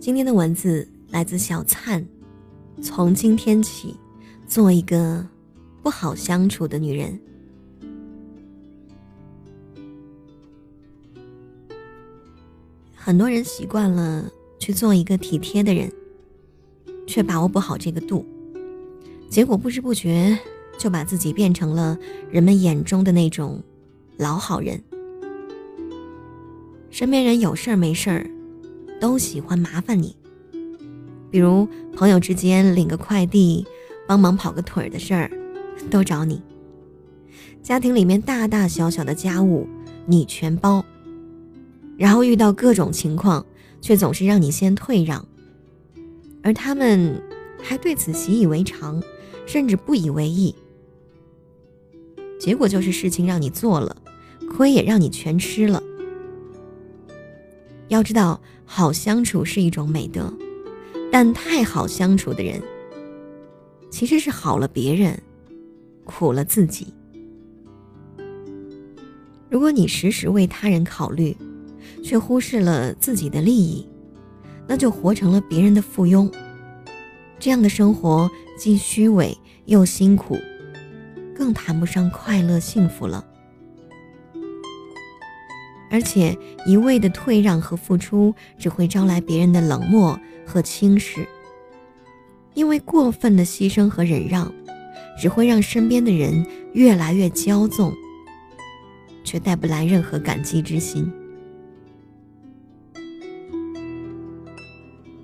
今天的文字来自小灿。从今天起，做一个不好相处的女人。很多人习惯了去做一个体贴的人，却把握不好这个度，结果不知不觉就把自己变成了人们眼中的那种老好人。身边人有事儿没事儿，都喜欢麻烦你。比如朋友之间领个快递、帮忙跑个腿儿的事儿，都找你；家庭里面大大小小的家务，你全包。然后遇到各种情况，却总是让你先退让，而他们还对此习以为常，甚至不以为意。结果就是事情让你做了，亏也让你全吃了。要知道，好相处是一种美德。但太好相处的人，其实是好了别人，苦了自己。如果你时时为他人考虑，却忽视了自己的利益，那就活成了别人的附庸。这样的生活既虚伪又辛苦，更谈不上快乐幸福了。而且一味的退让和付出，只会招来别人的冷漠。和轻视，因为过分的牺牲和忍让，只会让身边的人越来越骄纵，却带不来任何感激之心。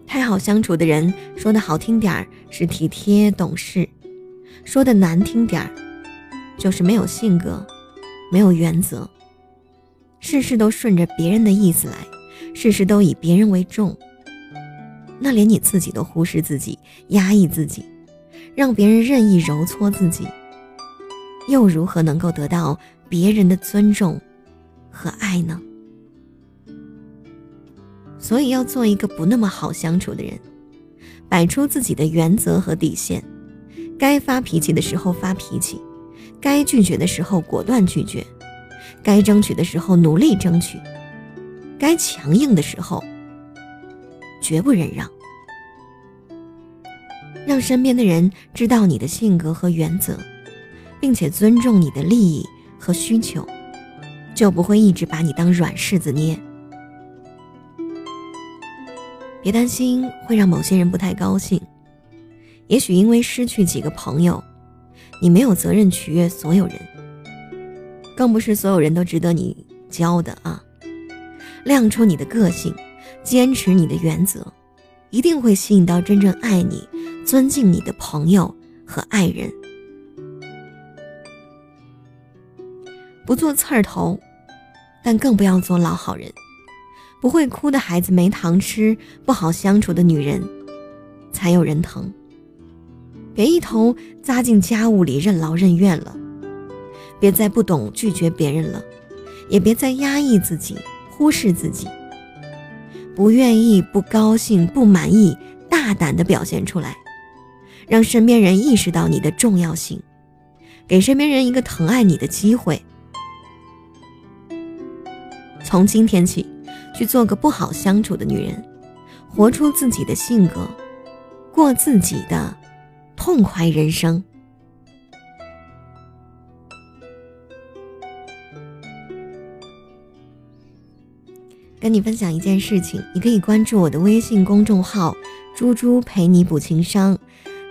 太好相处的人，说的好听点儿是体贴懂事，说的难听点儿，就是没有性格，没有原则，事事都顺着别人的意思来，事事都以别人为重。那连你自己都忽视自己，压抑自己，让别人任意揉搓自己，又如何能够得到别人的尊重和爱呢？所以要做一个不那么好相处的人，摆出自己的原则和底线，该发脾气的时候发脾气，该拒绝的时候果断拒绝，该争取的时候努力争取，该强硬的时候。绝不忍让，让身边的人知道你的性格和原则，并且尊重你的利益和需求，就不会一直把你当软柿子捏。别担心会让某些人不太高兴，也许因为失去几个朋友，你没有责任取悦所有人，更不是所有人都值得你教的啊。亮出你的个性。坚持你的原则，一定会吸引到真正爱你、尊敬你的朋友和爱人。不做刺儿头，但更不要做老好人。不会哭的孩子没糖吃，不好相处的女人才有人疼。别一头扎进家务里任劳任怨了，别再不懂拒绝别人了，也别再压抑自己、忽视自己。不愿意、不高兴、不满意，大胆的表现出来，让身边人意识到你的重要性，给身边人一个疼爱你的机会。从今天起，去做个不好相处的女人，活出自己的性格，过自己的痛快人生。跟你分享一件事情，你可以关注我的微信公众号“猪猪陪你补情商”，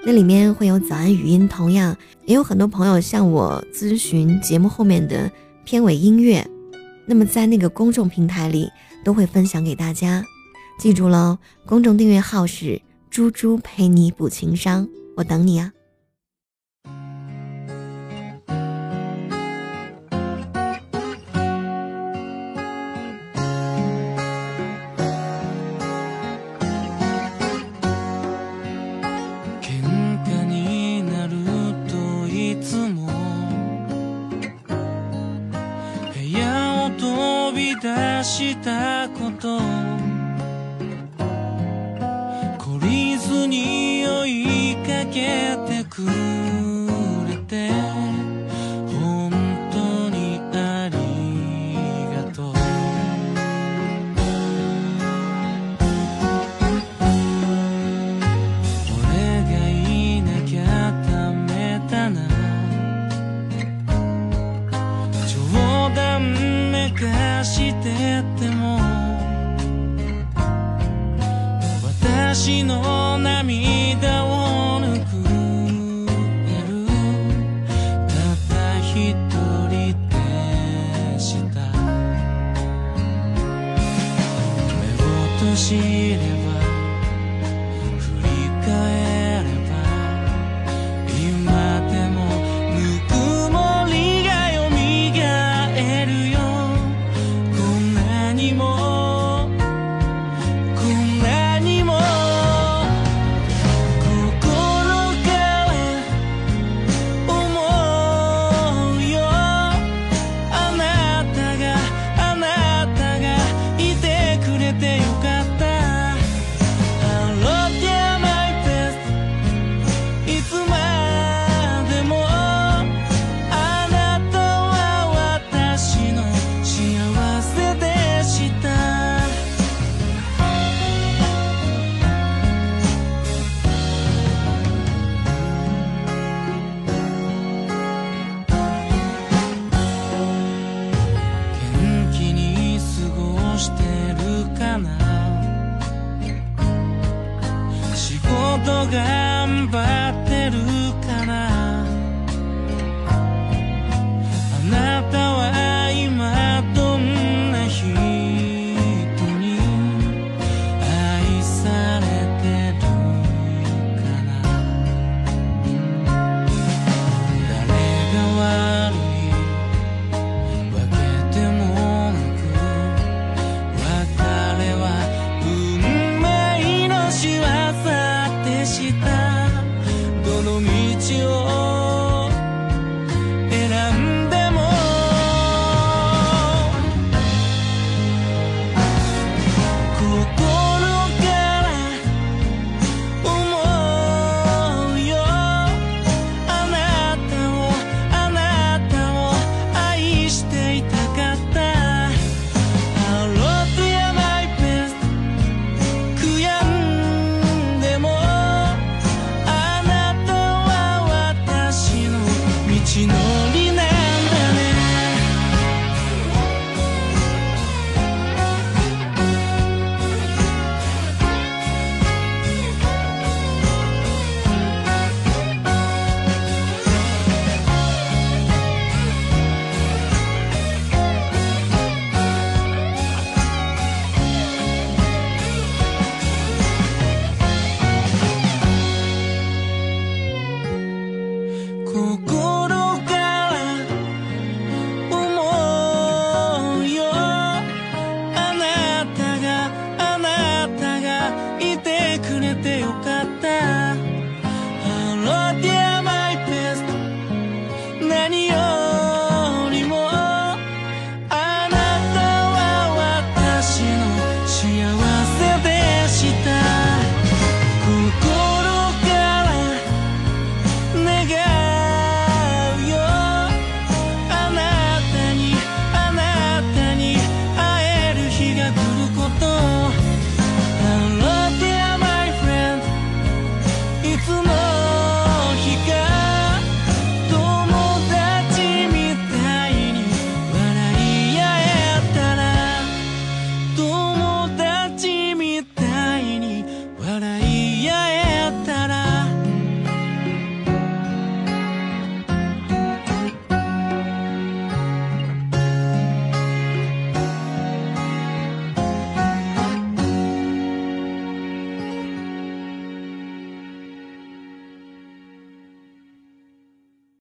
那里面会有早安语音，同样也有很多朋友向我咨询节目后面的片尾音乐，那么在那个公众平台里都会分享给大家。记住喽，公众订阅号是“猪猪陪你补情商”，我等你啊。び出したこと懲りずに嵐の波